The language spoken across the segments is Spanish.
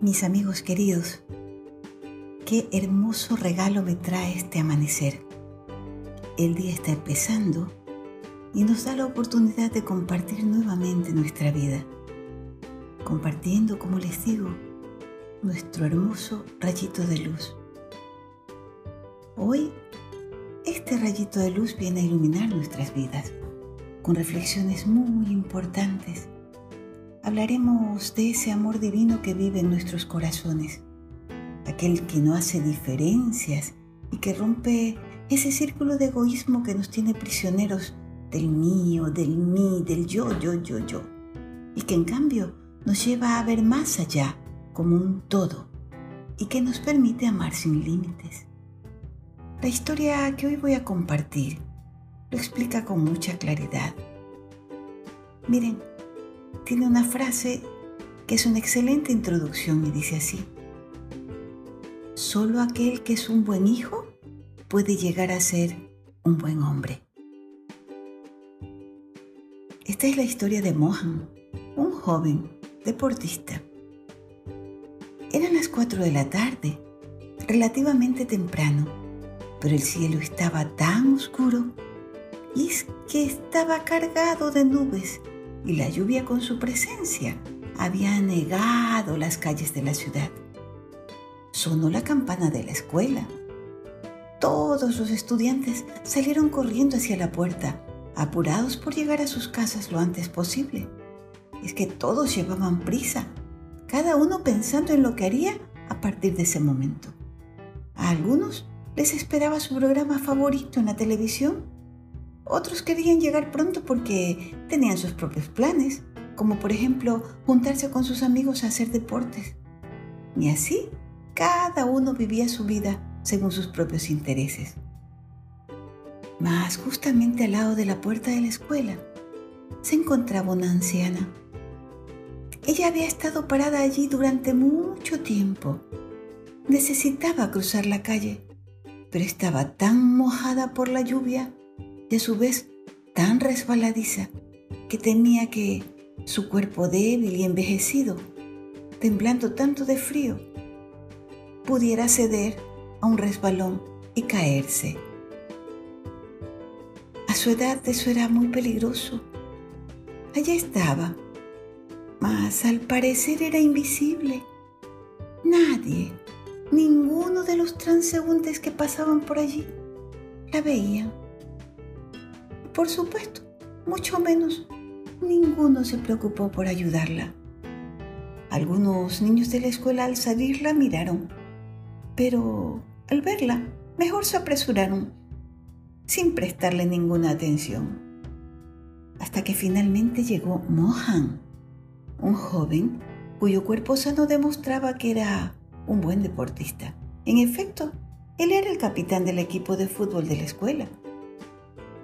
Mis amigos queridos, qué hermoso regalo me trae este amanecer. El día está empezando y nos da la oportunidad de compartir nuevamente nuestra vida, compartiendo, como les digo, nuestro hermoso rayito de luz. Hoy, este rayito de luz viene a iluminar nuestras vidas con reflexiones muy importantes hablaremos de ese amor divino que vive en nuestros corazones, aquel que no hace diferencias y que rompe ese círculo de egoísmo que nos tiene prisioneros del mío, del mí, del yo, yo, yo, yo, y que en cambio nos lleva a ver más allá como un todo y que nos permite amar sin límites. La historia que hoy voy a compartir lo explica con mucha claridad. Miren, tiene una frase que es una excelente introducción y dice así, solo aquel que es un buen hijo puede llegar a ser un buen hombre. Esta es la historia de Mohan, un joven deportista. Eran las 4 de la tarde, relativamente temprano, pero el cielo estaba tan oscuro y es que estaba cargado de nubes y la lluvia con su presencia había anegado las calles de la ciudad. Sonó la campana de la escuela. Todos los estudiantes salieron corriendo hacia la puerta, apurados por llegar a sus casas lo antes posible. Es que todos llevaban prisa, cada uno pensando en lo que haría a partir de ese momento. A algunos les esperaba su programa favorito en la televisión otros querían llegar pronto porque tenían sus propios planes, como por ejemplo juntarse con sus amigos a hacer deportes. Y así, cada uno vivía su vida según sus propios intereses. Mas justamente al lado de la puerta de la escuela se encontraba una anciana. Ella había estado parada allí durante mucho tiempo. Necesitaba cruzar la calle, pero estaba tan mojada por la lluvia y a su vez tan resbaladiza que temía que su cuerpo débil y envejecido, temblando tanto de frío, pudiera ceder a un resbalón y caerse. A su edad eso era muy peligroso. Allá estaba, mas al parecer era invisible. Nadie, ninguno de los transeúntes que pasaban por allí, la veían. Por supuesto, mucho menos, ninguno se preocupó por ayudarla. Algunos niños de la escuela al salir la miraron, pero al verla, mejor se apresuraron, sin prestarle ninguna atención. Hasta que finalmente llegó Mohan, un joven cuyo cuerpo sano demostraba que era un buen deportista. En efecto, él era el capitán del equipo de fútbol de la escuela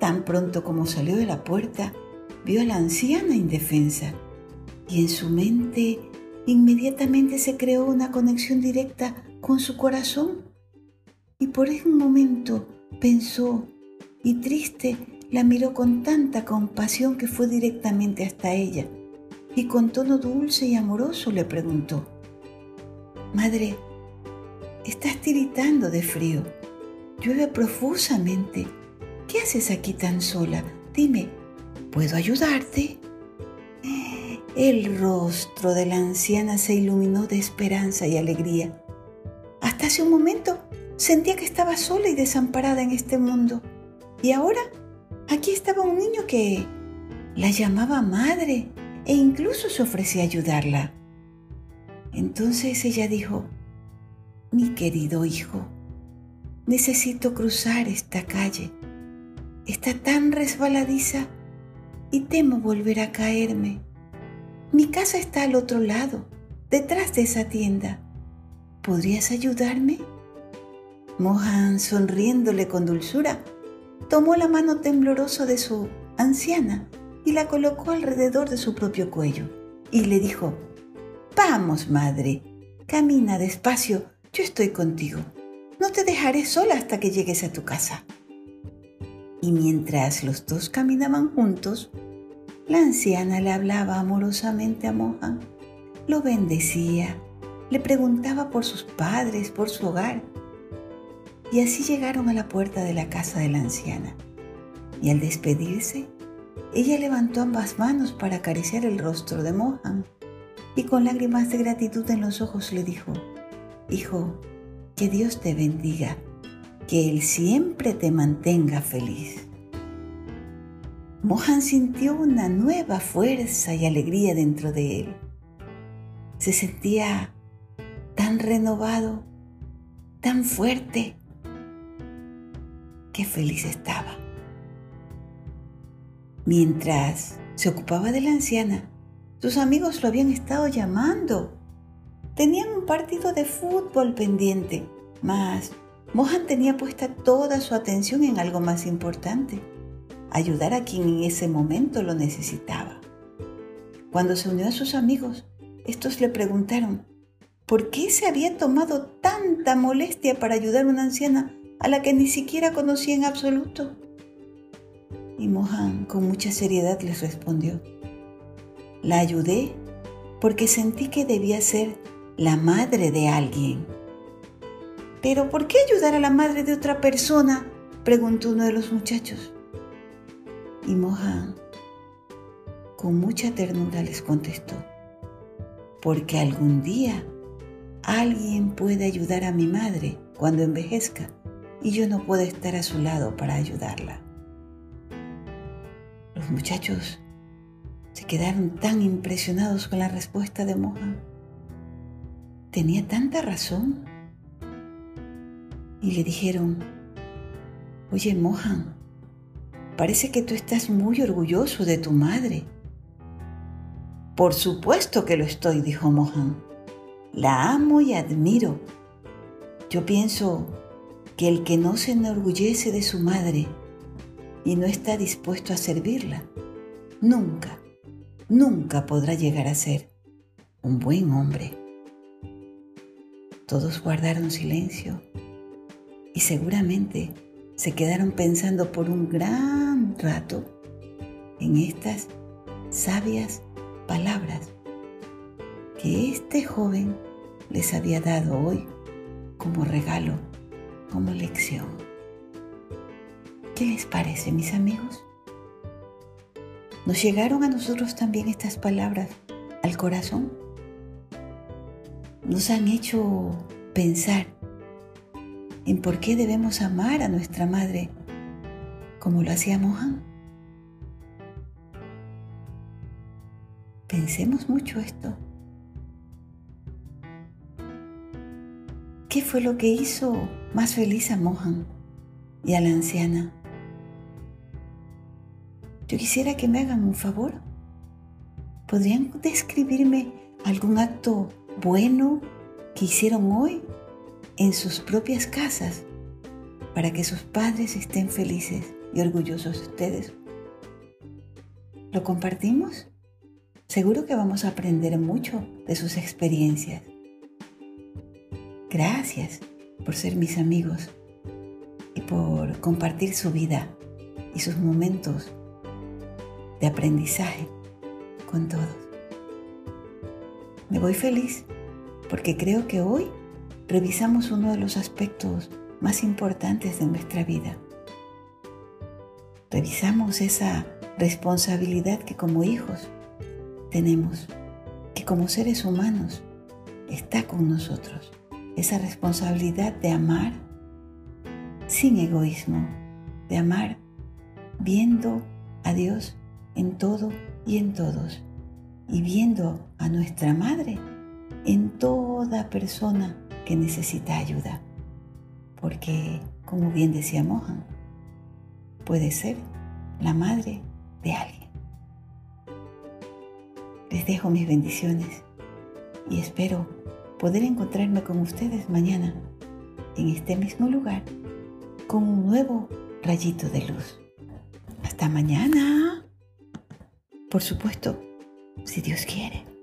Tan pronto como salió de la puerta, vio a la anciana indefensa y en su mente inmediatamente se creó una conexión directa con su corazón. Y por un momento pensó y triste la miró con tanta compasión que fue directamente hasta ella y con tono dulce y amoroso le preguntó, Madre, estás tiritando de frío, llueve profusamente ¿Qué haces aquí tan sola? Dime, ¿puedo ayudarte? El rostro de la anciana se iluminó de esperanza y alegría. Hasta hace un momento sentía que estaba sola y desamparada en este mundo. Y ahora aquí estaba un niño que la llamaba madre e incluso se ofrecía a ayudarla. Entonces ella dijo, mi querido hijo, necesito cruzar esta calle está tan resbaladiza y temo volver a caerme. Mi casa está al otro lado, detrás de esa tienda. ¿Podrías ayudarme? Mohan, sonriéndole con dulzura, tomó la mano temblorosa de su anciana y la colocó alrededor de su propio cuello y le dijo, Vamos, madre, camina despacio, yo estoy contigo. No te dejaré sola hasta que llegues a tu casa y mientras los dos caminaban juntos, la anciana le hablaba amorosamente a Mohan, lo bendecía le preguntaba por sus padres, por su hogar. Y así llegaron a la puerta de la casa de la anciana. Y al despedirse, ella levantó ambas manos para acariciar el rostro de Mohan y con lágrimas de gratitud en los ojos le dijo, Hijo, que Dios te bendiga, que Él siempre te mantenga feliz. Mohan sintió una nueva fuerza y alegría dentro de él. Se sentía tan renovado, tan fuerte. Qué feliz estaba. Mientras se ocupaba de la anciana, sus amigos lo habían estado llamando. Tenían un partido de fútbol pendiente, mas Mohan tenía puesta toda su atención en algo más importante, ayudar a quien en ese momento lo necesitaba. Cuando se unió a sus amigos, estos le preguntaron, ¿Por qué se había tomado tanta molestia para ayudar a una anciana a la que ni siquiera conocía en absoluto? Y Mohan con mucha seriedad les respondió, la ayudé porque sentí que debía ser la madre de alguien. ¿Pero por qué ayudar a la madre de otra persona? preguntó uno de los muchachos. Y Mohan con mucha ternura les contestó, porque algún día Alguien puede ayudar a mi madre cuando envejezca y yo no puedo estar a su lado para ayudarla. Los muchachos se quedaron tan impresionados con la respuesta de Mohan. Tenía tanta razón. Y le dijeron, oye Mohan, parece que tú estás muy orgulloso de tu madre. Por supuesto que lo estoy, dijo Mohan. La amo y admiro. Yo pienso que el que no se enorgullece de su madre y no está dispuesto a servirla, nunca, nunca podrá llegar a ser un buen hombre. Todos guardaron silencio y seguramente se quedaron pensando por un gran rato en estas sabias palabras que este joven les había dado hoy como regalo, como lección. ¿Qué les parece, mis amigos? ¿Nos llegaron a nosotros también estas palabras al corazón? Nos han hecho pensar en por qué debemos amar a nuestra madre como lo hacía Mohan. Pensemos mucho esto. ¿Qué fue lo que hizo más feliz a Mohan y a la anciana? Yo quisiera que me hagan un favor. ¿Podrían describirme algún acto bueno que hicieron hoy en sus propias casas para que sus padres estén felices y orgullosos de ustedes? ¿Lo compartimos? Seguro que vamos a aprender mucho de sus experiencias. Gracias por ser mis amigos y por compartir su vida y sus momentos de aprendizaje con todos. Me voy feliz porque creo que hoy revisamos uno de los aspectos más importantes de nuestra vida. Revisamos esa responsabilidad que como hijos tenemos, que como seres humanos está con nosotros esa responsabilidad de amar sin egoísmo, de amar viendo a Dios en todo y en todos, y viendo a nuestra Madre en toda persona que necesita ayuda. Porque, como bien decía Mohan, puede ser la madre de alguien. Les dejo mis bendiciones y espero poder encontrarme con ustedes mañana en este mismo lugar con un nuevo rayito de luz. Hasta mañana. Por supuesto, si Dios quiere.